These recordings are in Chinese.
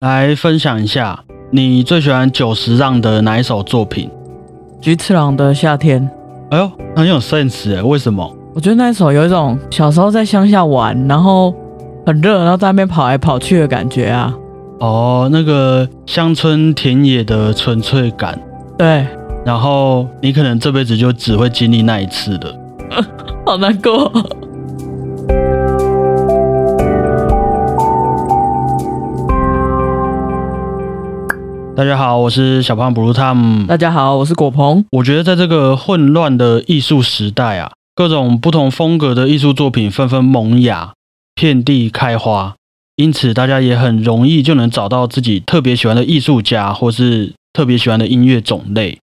来分享一下你最喜欢久石让的哪一首作品？菊次郎的夏天，哎呦，很有 sense 哎，为什么？我觉得那一首有一种小时候在乡下玩，然后很热，然后在那边跑来跑去的感觉啊。哦，那个乡村田野的纯粹感，对，然后你可能这辈子就只会经历那一次的。好难过。大家好，我是小胖 Blue Tom。大家好，我是果鹏。我觉得在这个混乱的艺术时代啊，各种不同风格的艺术作品纷纷萌芽，遍地开花，因此大家也很容易就能找到自己特别喜欢的艺术家，或是特别喜欢的音乐种类。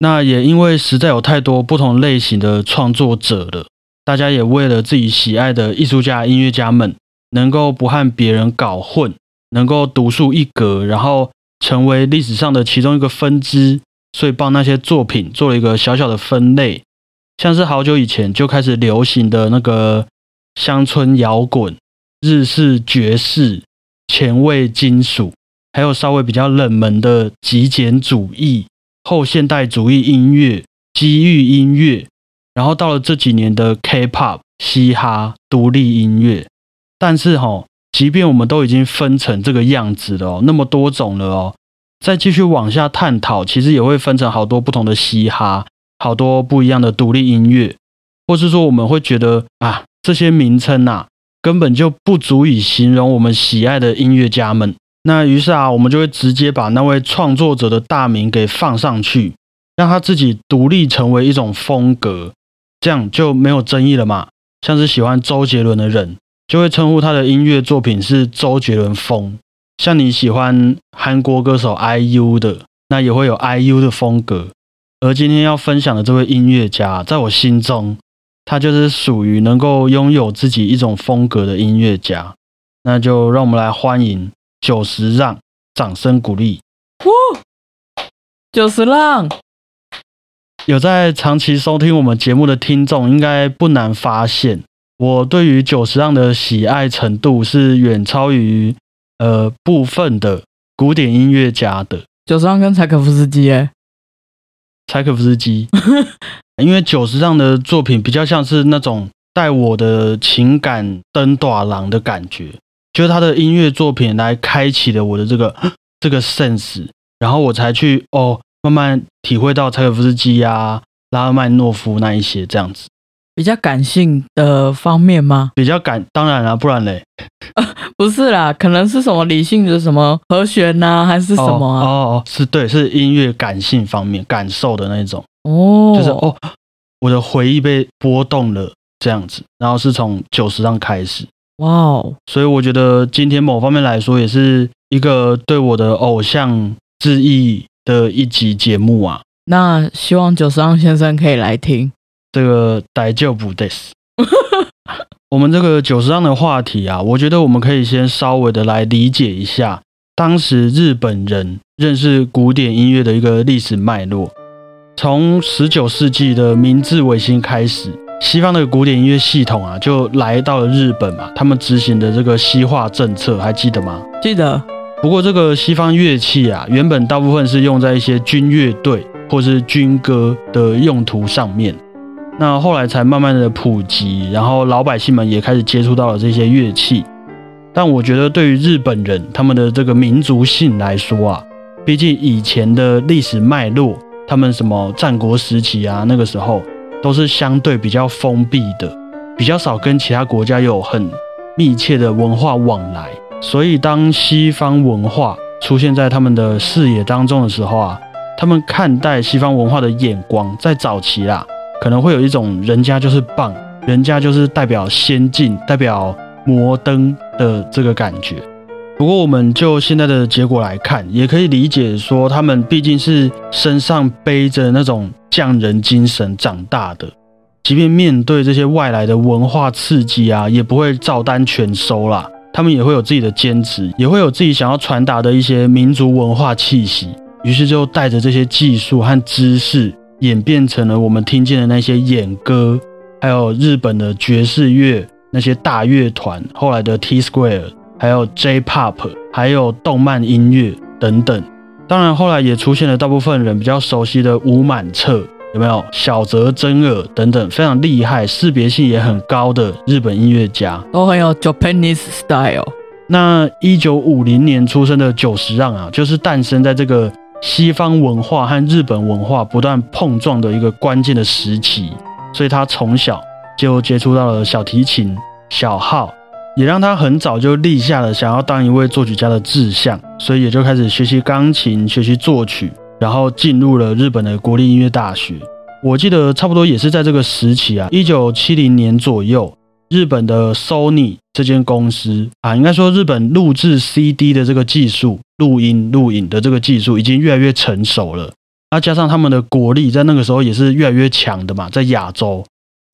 那也因为实在有太多不同类型的创作者了，大家也为了自己喜爱的艺术家、音乐家们能够不和别人搞混，能够独树一格，然后。成为历史上的其中一个分支，所以帮那些作品做了一个小小的分类，像是好久以前就开始流行的那个乡村摇滚、日式爵士、前卫金属，还有稍微比较冷门的极简主义、后现代主义音乐、机遇音乐，然后到了这几年的 K-pop、嘻哈、独立音乐，但是哈。即便我们都已经分成这个样子了哦，那么多种了哦，再继续往下探讨，其实也会分成好多不同的嘻哈，好多不一样的独立音乐，或是说我们会觉得啊，这些名称呐，根本就不足以形容我们喜爱的音乐家们。那于是啊，我们就会直接把那位创作者的大名给放上去，让他自己独立成为一种风格，这样就没有争议了嘛。像是喜欢周杰伦的人。就会称呼他的音乐作品是周杰伦风，像你喜欢韩国歌手 IU 的，那也会有 IU 的风格。而今天要分享的这位音乐家，在我心中，他就是属于能够拥有自己一种风格的音乐家。那就让我们来欢迎久石让，掌声鼓励！呼，久石让，有在长期收听我们节目的听众，应该不难发现。我对于久石让的喜爱程度是远超于呃部分的古典音乐家的。久石让跟柴可夫斯基，哎，柴可夫斯基，因为久石让的作品比较像是那种带我的情感登短廊的感觉，就是他的音乐作品来开启了我的这个这个 sense，然后我才去哦慢慢体会到柴可夫斯基呀、拉赫曼诺夫那一些这样子。比较感性的方面吗？比较感，当然了，不然嘞，不是啦，可能是什么理性的什么和弦呐，还是什么啊？哦哦，是对，是音乐感性方面感受的那种哦，就是哦，我的回忆被波动了这样子，然后是从九十上开始，哇哦，所以我觉得今天某方面来说，也是一个对我的偶像致意的一集节目啊。那希望九十让先生可以来听。这个逮就不得死。我们这个九十章的话题啊，我觉得我们可以先稍微的来理解一下当时日本人认识古典音乐的一个历史脉络。从十九世纪的明治维新开始，西方的古典音乐系统啊，就来到了日本嘛。他们执行的这个西化政策，还记得吗？记得。不过这个西方乐器啊，原本大部分是用在一些军乐队或是军歌的用途上面。那后来才慢慢的普及，然后老百姓们也开始接触到了这些乐器。但我觉得对于日本人他们的这个民族性来说啊，毕竟以前的历史脉络，他们什么战国时期啊，那个时候都是相对比较封闭的，比较少跟其他国家有很密切的文化往来。所以当西方文化出现在他们的视野当中的时候啊，他们看待西方文化的眼光在早期啦。可能会有一种人家就是棒，人家就是代表先进、代表摩登的这个感觉。不过，我们就现在的结果来看，也可以理解说，他们毕竟是身上背着那种匠人精神长大的，即便面对这些外来的文化刺激啊，也不会照单全收啦。他们也会有自己的坚持，也会有自己想要传达的一些民族文化气息。于是，就带着这些技术和知识。演变成了我们听见的那些演歌，还有日本的爵士乐那些大乐团，后来的 T Square 还有 J-Pop，还有动漫音乐等等。当然，后来也出现了大部分人比较熟悉的吴满彻，有没有小泽征尔等等非常厉害、识别性也很高的日本音乐家，都很有 Japanese style。那一九五零年出生的久石让啊，就是诞生在这个西方文化和日本文化不断碰撞的一个关键的时期，所以他从小就接触到了小提琴、小号。也让他很早就立下了想要当一位作曲家的志向，所以也就开始学习钢琴、学习作曲，然后进入了日本的国立音乐大学。我记得差不多也是在这个时期啊，一九七零年左右，日本的 Sony 这间公司啊，应该说日本录制 CD 的这个技术、录音录影的这个技术已经越来越成熟了。那加上他们的国力在那个时候也是越来越强的嘛，在亚洲。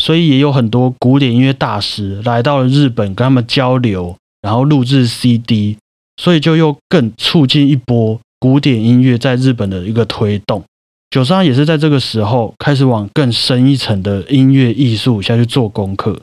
所以也有很多古典音乐大师来到了日本，跟他们交流，然后录制 CD，所以就又更促进一波古典音乐在日本的一个推动。九三也是在这个时候开始往更深一层的音乐艺术下去做功课，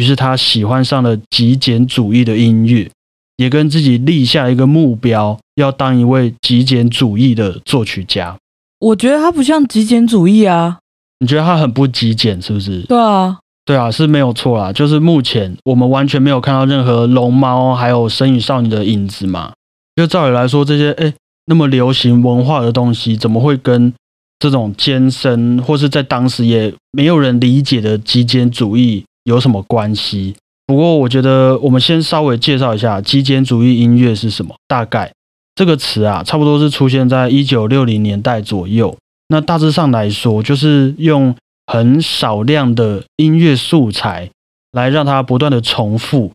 于是他喜欢上了极简主义的音乐，也跟自己立下一个目标，要当一位极简主义的作曲家。我觉得他不像极简主义啊。你觉得他很不极简，是不是？对啊，对啊，是没有错啦。就是目前我们完全没有看到任何龙猫还有神与少女的影子嘛。就照理来说，这些哎那么流行文化的东西，怎么会跟这种艰深或是在当时也没有人理解的极简主义有什么关系？不过我觉得我们先稍微介绍一下极简主义音乐是什么。大概这个词啊，差不多是出现在一九六零年代左右。那大致上来说，就是用很少量的音乐素材来让它不断的重复，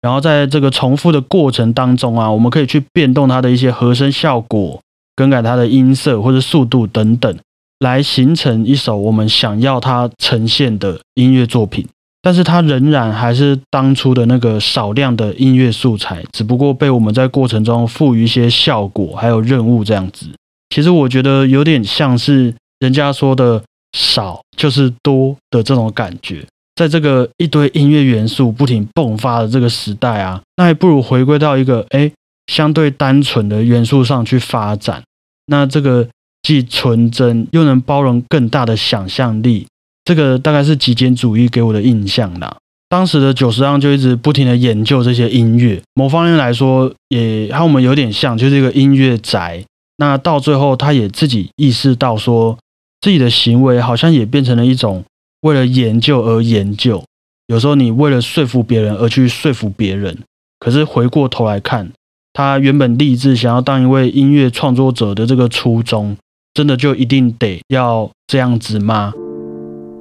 然后在这个重复的过程当中啊，我们可以去变动它的一些和声效果，更改它的音色或者速度等等，来形成一首我们想要它呈现的音乐作品。但是它仍然还是当初的那个少量的音乐素材，只不过被我们在过程中赋予一些效果还有任务这样子。其实我觉得有点像是人家说的“少就是多”的这种感觉，在这个一堆音乐元素不停迸发的这个时代啊，那还不如回归到一个哎相对单纯的元素上去发展。那这个既纯真又能包容更大的想象力，这个大概是极简主义给我的印象啦。当时的九十让就一直不停的研究这些音乐，某方面来说也和我们有点像，就是一个音乐宅。那到最后，他也自己意识到，说自己的行为好像也变成了一种为了研究而研究。有时候你为了说服别人而去说服别人，可是回过头来看，他原本立志想要当一位音乐创作者的这个初衷，真的就一定得要这样子吗？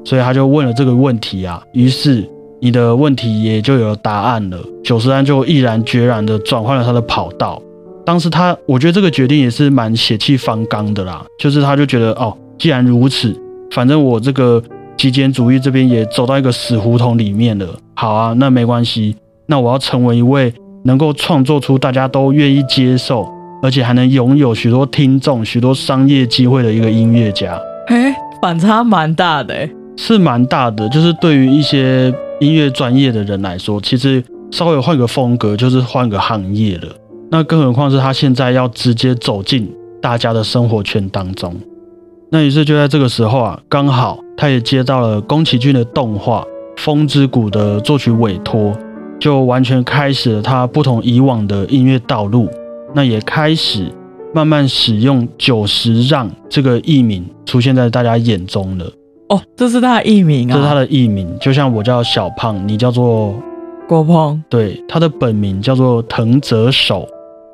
所以他就问了这个问题啊。于是你的问题也就有了答案了。九十三就毅然决然的转换了他的跑道。当时他，我觉得这个决定也是蛮血气方刚的啦。就是他就觉得，哦，既然如此，反正我这个极简主义这边也走到一个死胡同里面了。好啊，那没关系，那我要成为一位能够创作出大家都愿意接受，而且还能拥有许多听众、许多商业机会的一个音乐家。嘿，反差蛮大的，是蛮大的。就是对于一些音乐专业的人来说，其实稍微换个风格，就是换个行业了。那更何况是他现在要直接走进大家的生活圈当中，那于是就在这个时候啊，刚好他也接到了宫崎骏的动画《风之谷》的作曲委托，就完全开始了他不同以往的音乐道路。那也开始慢慢使用久石让这个艺名出现在大家眼中了。哦，这是他的艺名啊，这是他的艺名，就像我叫小胖，你叫做郭鹏，对，他的本名叫做藤泽守。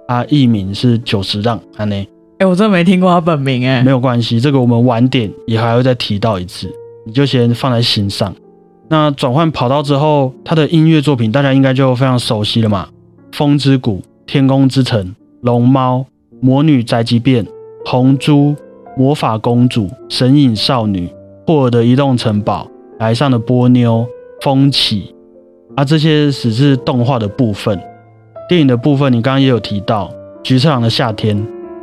他艺名是九十让安内，哎，我真的没听过他本名哎，没有关系，这个我们晚点也还会再提到一次，你就先放在心上。那转换跑道之后，他的音乐作品大家应该就非常熟悉了嘛，《风之谷》《天空之城》《龙猫》《魔女宅急便》《红猪》《魔法公主》《神隐少女》《霍尔的移动城堡》《来上的波妞》《风起》，啊，这些只是动画的部分。电影的部分，你刚刚也有提到《菊次郎的夏天》，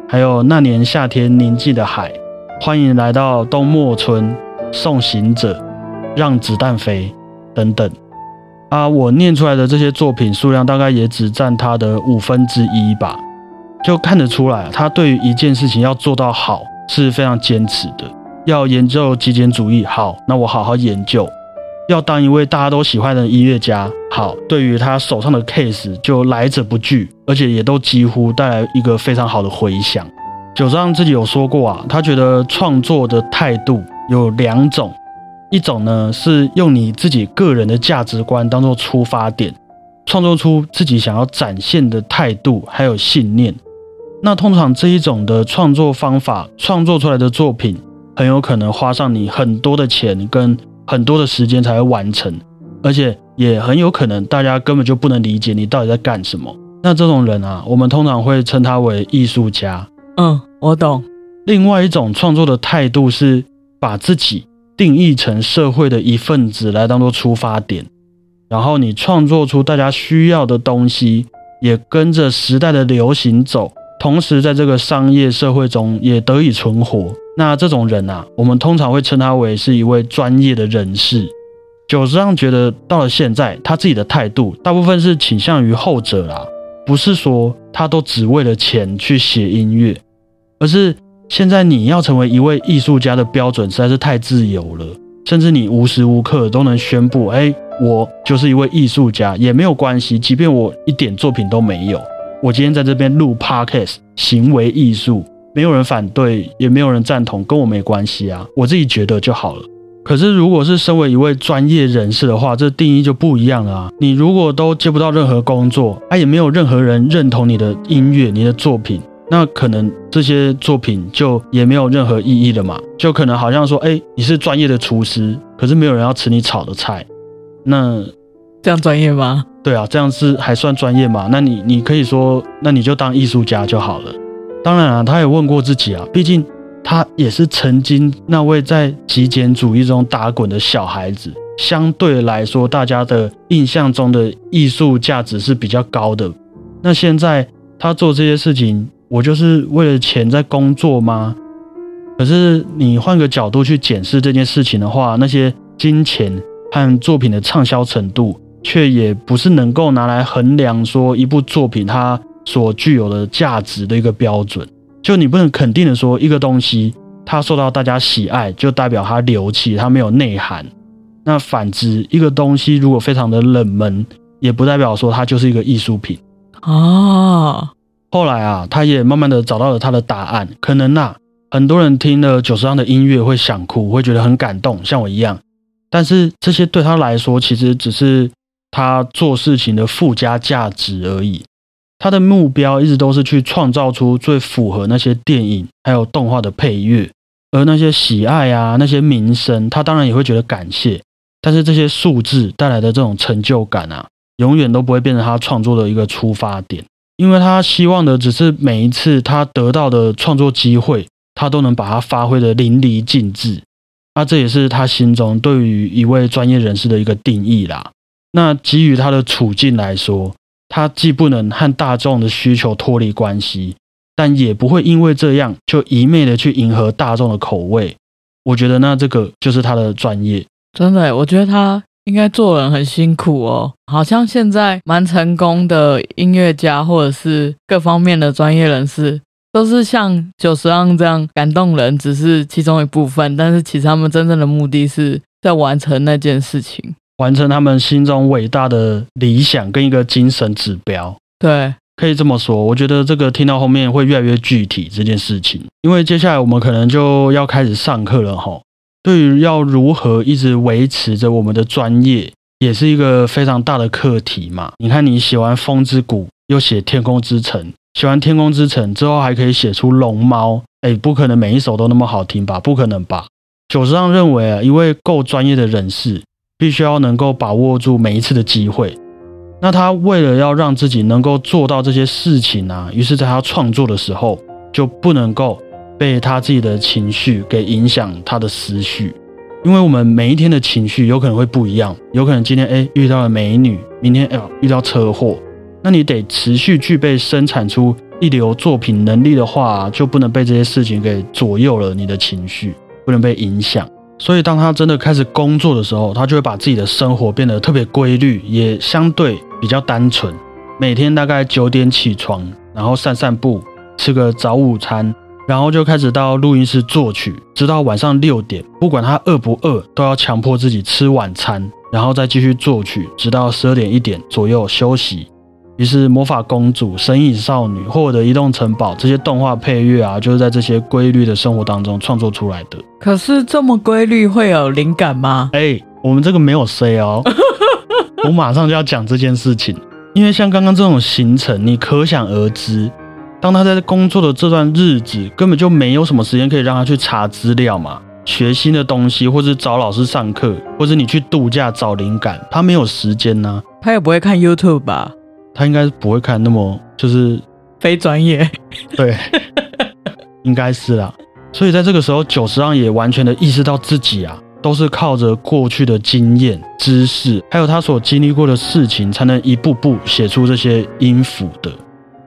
还有《那年夏天宁静的海》，欢迎来到冬末村，送行者，让子弹飞等等。啊，我念出来的这些作品数量大概也只占他的五分之一吧，就看得出来，他对于一件事情要做到好是非常坚持的。要研究极简主义，好，那我好好研究。要当一位大家都喜欢的音乐家，好，对于他手上的 case 就来者不拒，而且也都几乎带来一个非常好的回响。九章自己有说过啊，他觉得创作的态度有两种，一种呢是用你自己个人的价值观当做出发点，创作出自己想要展现的态度还有信念。那通常这一种的创作方法，创作出来的作品很有可能花上你很多的钱跟。很多的时间才会完成，而且也很有可能大家根本就不能理解你到底在干什么。那这种人啊，我们通常会称他为艺术家。嗯，我懂。另外一种创作的态度是把自己定义成社会的一份子来当做出发点，然后你创作出大家需要的东西，也跟着时代的流行走，同时在这个商业社会中也得以存活。那这种人啊，我们通常会称他为是一位专业的人士。九十让觉得到了现在，他自己的态度大部分是倾向于后者啦，不是说他都只为了钱去写音乐，而是现在你要成为一位艺术家的标准实在是太自由了，甚至你无时无刻都能宣布，哎，我就是一位艺术家也没有关系，即便我一点作品都没有，我今天在这边录 podcast，行为艺术。没有人反对，也没有人赞同，跟我没关系啊，我自己觉得就好了。可是，如果是身为一位专业人士的话，这定义就不一样了啊。你如果都接不到任何工作，啊，也没有任何人认同你的音乐、你的作品，那可能这些作品就也没有任何意义了嘛。就可能好像说，哎，你是专业的厨师，可是没有人要吃你炒的菜，那这样专业吗？对啊，这样是还算专业嘛？那你你可以说，那你就当艺术家就好了。当然啊，他也问过自己啊，毕竟他也是曾经那位在极简主义中打滚的小孩子。相对来说，大家的印象中的艺术价值是比较高的。那现在他做这些事情，我就是为了钱在工作吗？可是你换个角度去检视这件事情的话，那些金钱和作品的畅销程度，却也不是能够拿来衡量说一部作品它。所具有的价值的一个标准，就你不能肯定的说，一个东西它受到大家喜爱，就代表它流气，它没有内涵。那反之，一个东西如果非常的冷门，也不代表说它就是一个艺术品啊。后来啊，他也慢慢的找到了他的答案。可能呐，很多人听了九十章的音乐会想哭，会觉得很感动，像我一样。但是这些对他来说，其实只是他做事情的附加价值而已。他的目标一直都是去创造出最符合那些电影还有动画的配乐，而那些喜爱啊，那些名声，他当然也会觉得感谢。但是这些数字带来的这种成就感啊，永远都不会变成他创作的一个出发点，因为他希望的只是每一次他得到的创作机会，他都能把它发挥的淋漓尽致。那这也是他心中对于一位专业人士的一个定义啦。那基于他的处境来说。他既不能和大众的需求脱离关系，但也不会因为这样就一昧的去迎合大众的口味。我觉得那这个就是他的专业。真的，我觉得他应该做人很辛苦哦。好像现在蛮成功的音乐家或者是各方面的专业人士，都是像九十让这样感动人，只是其中一部分。但是其实他们真正的目的是在完成那件事情。完成他们心中伟大的理想跟一个精神指标，对，可以这么说。我觉得这个听到后面会越来越具体这件事情，因为接下来我们可能就要开始上课了哈。对于要如何一直维持着我们的专业，也是一个非常大的课题嘛。你看，你写完《风之谷》，又写《天空之城》，写完《天空之城》之后，还可以写出《龙猫》，哎，不可能每一首都那么好听吧？不可能吧？九十上认为啊，一位够专业的人士。必须要能够把握住每一次的机会。那他为了要让自己能够做到这些事情啊，于是在他创作的时候就不能够被他自己的情绪给影响他的思绪。因为我们每一天的情绪有可能会不一样，有可能今天哎遇到了美女，明天哎遇到车祸。那你得持续具备生产出一流作品能力的话，就不能被这些事情给左右了你的情绪，不能被影响。所以当他真的开始工作的时候，他就会把自己的生活变得特别规律，也相对比较单纯。每天大概九点起床，然后散散步，吃个早午餐，然后就开始到录音室作曲，直到晚上六点，不管他饿不饿，都要强迫自己吃晚餐，然后再继续作曲，直到十二点一点左右休息。于是，《魔法公主》《神隐少女》或者《移动城堡》这些动画配乐啊，就是在这些规律的生活当中创作出来的。可是这么规律会有灵感吗？哎，我们这个没有 say 哦，我马上就要讲这件事情。因为像刚刚这种行程，你可想而知，当他在工作的这段日子，根本就没有什么时间可以让他去查资料嘛，学新的东西，或者找老师上课，或者你去度假找灵感，他没有时间呢。他也不会看 YouTube 吧？他应该不会看那么就是非专业，对，应该是啦。所以在这个时候，久石让也完全的意识到自己啊，都是靠着过去的经验、知识，还有他所经历过的事情，才能一步步写出这些音符的。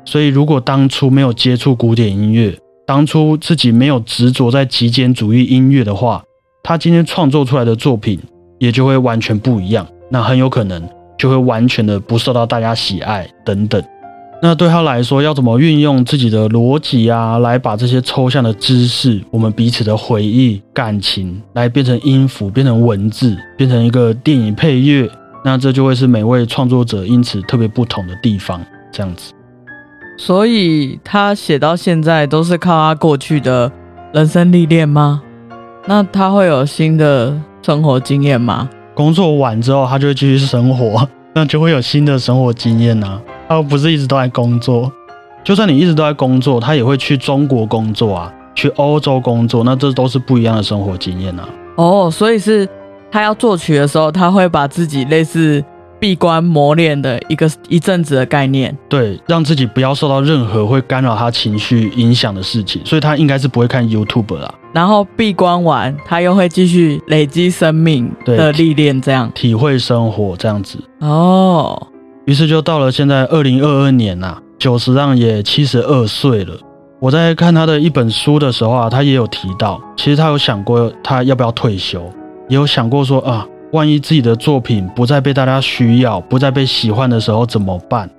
所以，如果当初没有接触古典音乐，当初自己没有执着在极简主义音乐的话，他今天创作出来的作品也就会完全不一样。那很有可能。就会完全的不受到大家喜爱等等。那对他来说，要怎么运用自己的逻辑啊，来把这些抽象的知识、我们彼此的回忆、感情，来变成音符、变成文字、变成一个电影配乐？那这就会是每位创作者因此特别不同的地方。这样子，所以他写到现在都是靠他过去的人生历练吗？那他会有新的生活经验吗？工作完之后，他就会继续生活，那就会有新的生活经验呐。他不是一直都在工作，就算你一直都在工作，他也会去中国工作啊，去欧洲工作，那这都是不一样的生活经验呐。哦，所以是他要作曲的时候，他会把自己类似。闭关磨练的一个一阵子的概念，对，让自己不要受到任何会干扰他情绪影响的事情，所以他应该是不会看 YouTube 啦。然后闭关完，他又会继续累积生命的历练，这样体会生活这样子。哦，于是就到了现在二零二二年呐，九十让也七十二岁了。我在看他的一本书的时候啊，他也有提到，其实他有想过他要不要退休，也有想过说啊。万一自己的作品不再被大家需要，不再被喜欢的时候怎么办？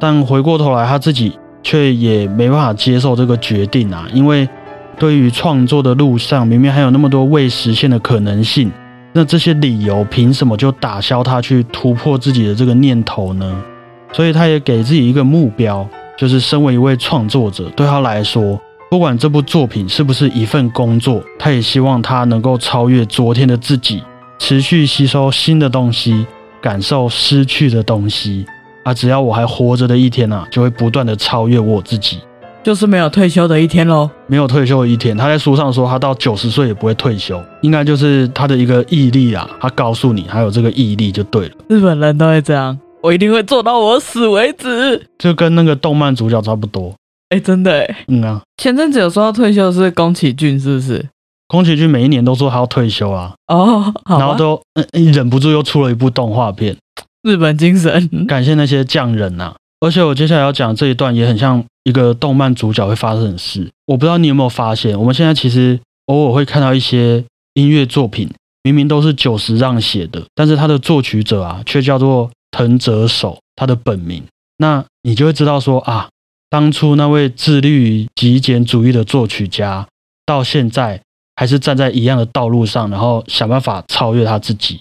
但回过头来，他自己却也没办法接受这个决定啊！因为对于创作的路上，明明还有那么多未实现的可能性，那这些理由凭什么就打消他去突破自己的这个念头呢？所以他也给自己一个目标，就是身为一位创作者，对他来说，不管这部作品是不是一份工作，他也希望他能够超越昨天的自己。持续吸收新的东西，感受失去的东西啊！只要我还活着的一天啊，就会不断的超越我自己，就是没有退休的一天喽。没有退休的一天，他在书上说他到九十岁也不会退休，应该就是他的一个毅力啊！他告诉你，还有这个毅力就对了。日本人都会这样，我一定会做到我死为止，就跟那个动漫主角差不多。哎，真的哎，嗯啊。前阵子有说到退休是宫崎骏，是不是？宫崎骏每一年都说他要退休啊，哦，然后都嗯忍不住又出了一部动画片，日本精神，感谢那些匠人呐。而且我接下来要讲这一段也很像一个动漫主角会发生的事。我不知道你有没有发现，我们现在其实偶尔会看到一些音乐作品，明明都是久石让写的，但是他的作曲者啊却叫做藤泽守，他的本名。那你就会知道说啊，当初那位致力于极简主义的作曲家，到现在。还是站在一样的道路上，然后想办法超越他自己。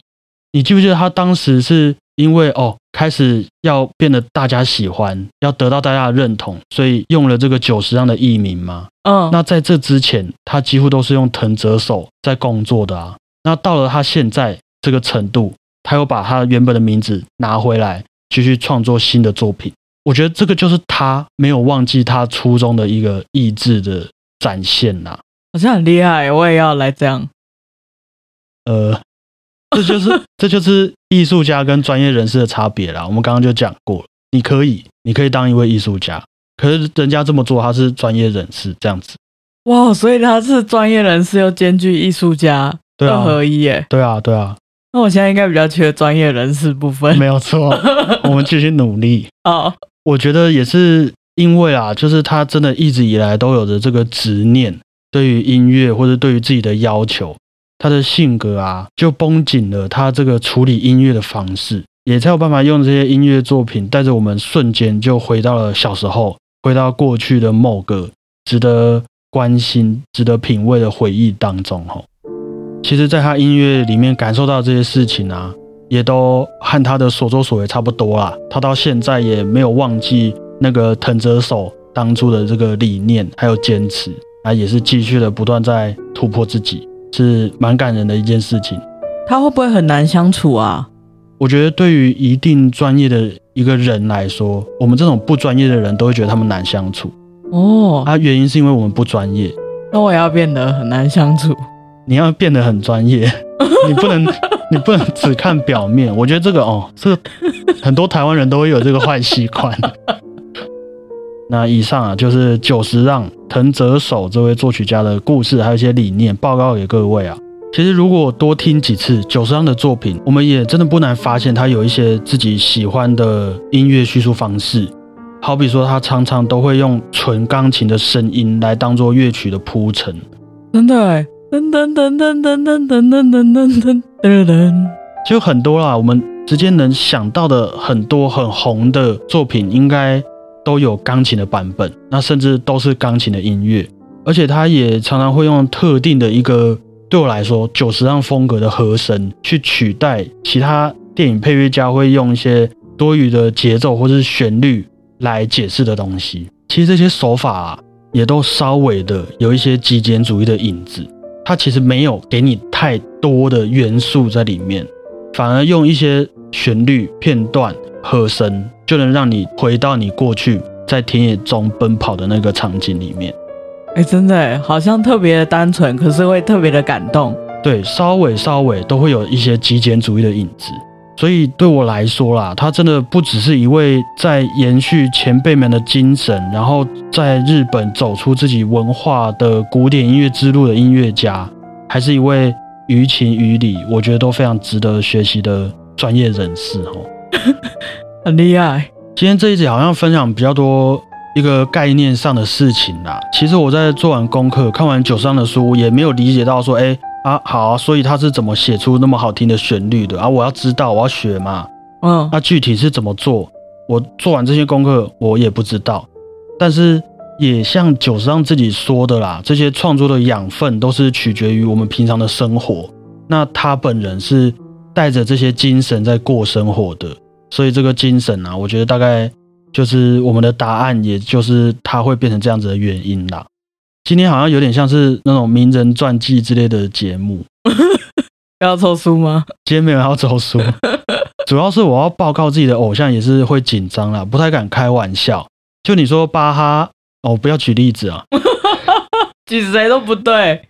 你记不记得他当时是因为哦，开始要变得大家喜欢，要得到大家的认同，所以用了这个九十样的艺名吗？嗯，那在这之前，他几乎都是用藤泽手在工作的啊。那到了他现在这个程度，他又把他原本的名字拿回来，继续创作新的作品。我觉得这个就是他没有忘记他初衷的一个意志的展现呐。好像很厉害，我也要来这样。呃，这就是 这就是艺术家跟专业人士的差别啦。我们刚刚就讲过了，你可以，你可以当一位艺术家，可是人家这么做，他是专业人士这样子。哇，所以他是专业人士又兼具艺术家，二合一耶。对啊，对啊。那我现在应该比较缺专业人士部分。没有错，我们继续努力。哦，我觉得也是因为啊，就是他真的一直以来都有着这个执念。对于音乐或者对于自己的要求，他的性格啊，就绷紧了他这个处理音乐的方式，也才有办法用这些音乐作品带着我们瞬间就回到了小时候，回到过去的某个值得关心、值得品味的回忆当中。吼，其实，在他音乐里面感受到这些事情啊，也都和他的所作所为差不多啦。他到现在也没有忘记那个藤泽手当初的这个理念，还有坚持。啊，也是继续的不断在突破自己，是蛮感人的一件事情。他会不会很难相处啊？我觉得对于一定专业的一个人来说，我们这种不专业的人都会觉得他们难相处。哦，啊，原因是因为我们不专业。那我也要变得很难相处。你要变得很专业，你不能，你不能只看表面。我觉得这个哦，这很多台湾人都会有这个坏习惯。那以上啊，就是久石让藤泽守这位作曲家的故事，还有一些理念，报告给各位啊。其实如果多听几次久石让的作品，我们也真的不难发现他有一些自己喜欢的音乐叙述方式。好比说，他常常都会用纯钢琴的声音来当做乐曲的铺陈。真的哎，噔噔噔噔噔噔噔噔噔噔噔噔，就很多啦。我们直接能想到的很多很红的作品，应该。都有钢琴的版本，那甚至都是钢琴的音乐，而且他也常常会用特定的一个对我来说九十让风格的和声去取代其他电影配乐家会用一些多余的节奏或是旋律来解释的东西。其实这些手法，也都稍微的有一些极简主义的影子，它其实没有给你太多的元素在里面，反而用一些旋律片段。和声就能让你回到你过去在田野中奔跑的那个场景里面。哎，真的，好像特别的单纯，可是会特别的感动。对，稍微稍微都会有一些极简主义的影子。所以对我来说啦，他真的不只是一位在延续前辈们的精神，然后在日本走出自己文化的古典音乐之路的音乐家，还是一位于情于理，我觉得都非常值得学习的专业人士哦。很厉害。今天这一集好像分享比较多一个概念上的事情啦。其实我在做完功课、看完九上的书，也没有理解到说，哎啊好啊，所以他是怎么写出那么好听的旋律的啊？我要知道，我要学嘛。嗯，那具体是怎么做？我做完这些功课，我也不知道。但是也像九上自己说的啦，这些创作的养分都是取决于我们平常的生活。那他本人是带着这些精神在过生活的。所以这个精神啊，我觉得大概就是我们的答案，也就是它会变成这样子的原因啦。今天好像有点像是那种名人传记之类的节目，要抽书吗？今天没有要抽书，主要是我要报告自己的偶像，也是会紧张啦，不太敢开玩笑。就你说巴哈哦，不要举例子啊，举谁都不对。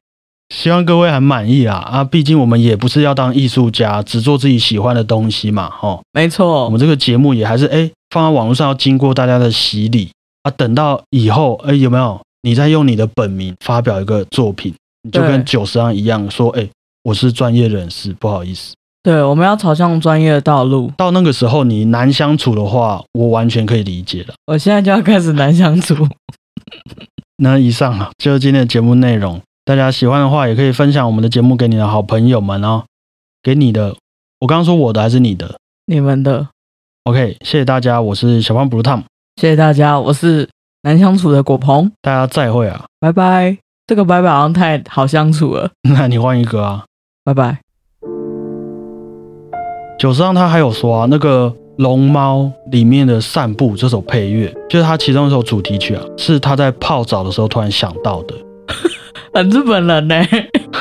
希望各位很满意啊啊！毕竟我们也不是要当艺术家，只做自己喜欢的东西嘛，吼。没错，我们这个节目也还是哎放在网络上要经过大家的洗礼啊。等到以后哎有没有你再用你的本名发表一个作品，你就跟九十样一样说哎我是专业人士，不好意思。对，我们要朝向专业的道路。到那个时候你难相处的话，我完全可以理解了。我现在就要开始难相处。那以上啊就是今天的节目内容。大家喜欢的话，也可以分享我们的节目给你的好朋友们哦。给你的，我刚刚说我的还是你的？你们的。OK，谢谢大家，我是小胖 Blue Tom。谢谢大家，我是难相处的果鹏。大家再会啊，拜拜。这个拜拜好像太好相处了。那你换一个啊，拜拜。九十上他还有说啊，那个《龙猫》里面的散步这首配乐，就是他其中一首主题曲啊，是他在泡澡的时候突然想到的。很日本人呢，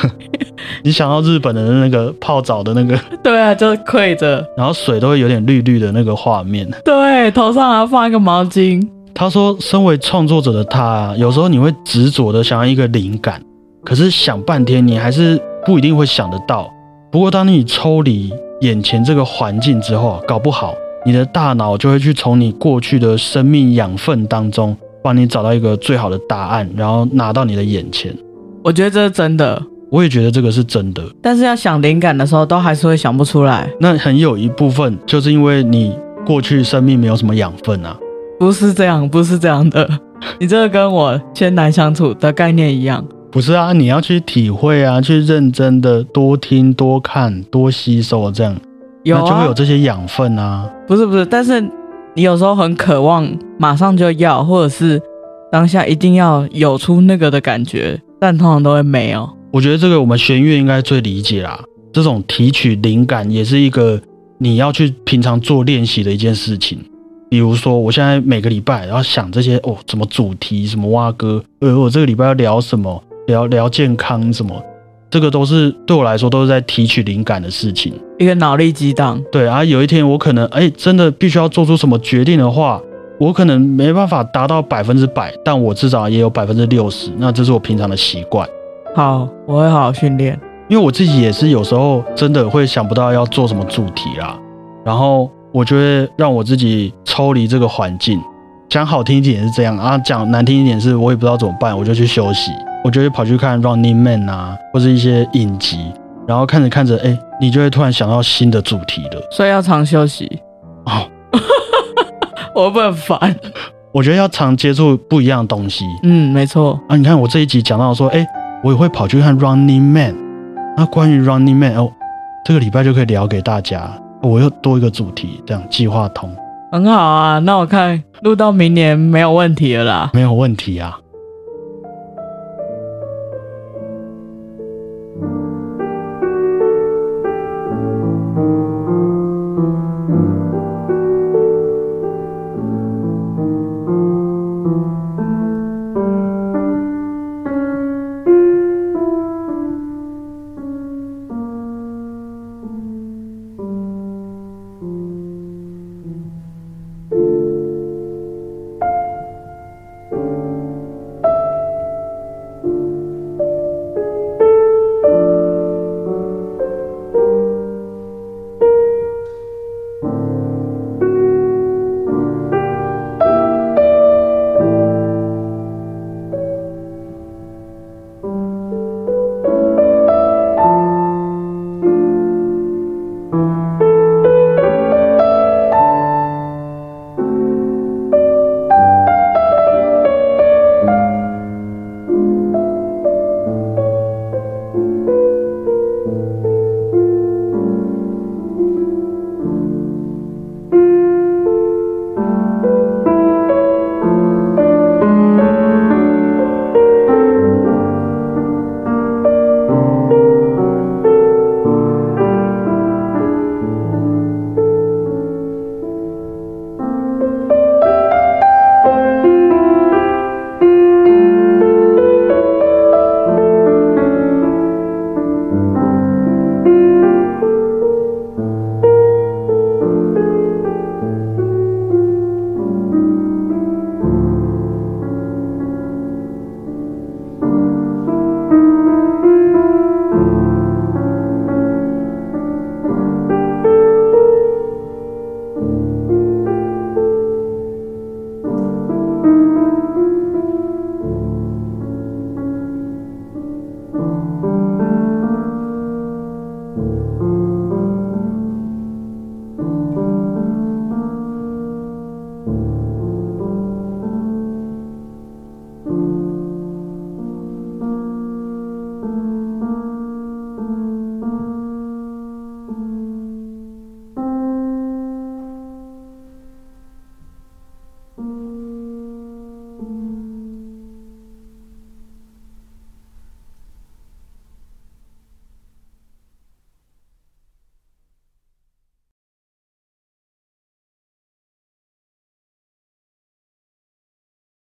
你想到日本的那个泡澡的那个，对啊，就是跪着，然后水都会有点绿绿的那个画面，对，头上还要放一个毛巾。他说，身为创作者的他，有时候你会执着的想要一个灵感，可是想半天你还是不一定会想得到。不过当你抽离眼前这个环境之后，搞不好你的大脑就会去从你过去的生命养分当中，帮你找到一个最好的答案，然后拿到你的眼前。我觉得这是真的，我也觉得这个是真的。但是要想灵感的时候，都还是会想不出来。那很有一部分就是因为你过去生命没有什么养分啊。不是这样，不是这样的。你这个跟我艰难相处的概念一样。不是啊，你要去体会啊，去认真的多听、多看、多吸收，这样有那就会啊有，这些养分啊。不是不是，但是你有时候很渴望马上就要，或者是当下一定要有出那个的感觉，但通常都会没有。我觉得这个我们弦乐应该最理解啦。这种提取灵感也是一个你要去平常做练习的一件事情。比如说，我现在每个礼拜要想这些哦，什么主题，什么蛙歌，呃，我这个礼拜要聊什么，聊聊健康什么，这个都是对我来说都是在提取灵感的事情。一个脑力激荡，对啊，有一天我可能哎，真的必须要做出什么决定的话，我可能没办法达到百分之百，但我至少也有百分之六十，那这是我平常的习惯。好，我会好好训练。因为我自己也是有时候真的会想不到要做什么主题啦，然后我就会让我自己抽离这个环境。讲好听一点是这样啊，讲难听一点是我也不知道怎么办，我就去休息，我就会跑去看 Running Man 啊，或是一些影集，然后看着看着，哎，你就会突然想到新的主题了。所以要常休息。哦，我会不会很烦？我觉得要常接触不一样的东西嗯，没错。啊。你看我这一集讲到说，哎，我也会跑去看 Running Man。那关于 Running Man 哦，这个礼拜就可以聊给大家，我又多一个主题，这样计划通。很好啊，那我看录到明年没有问题了啦。没有问题啊。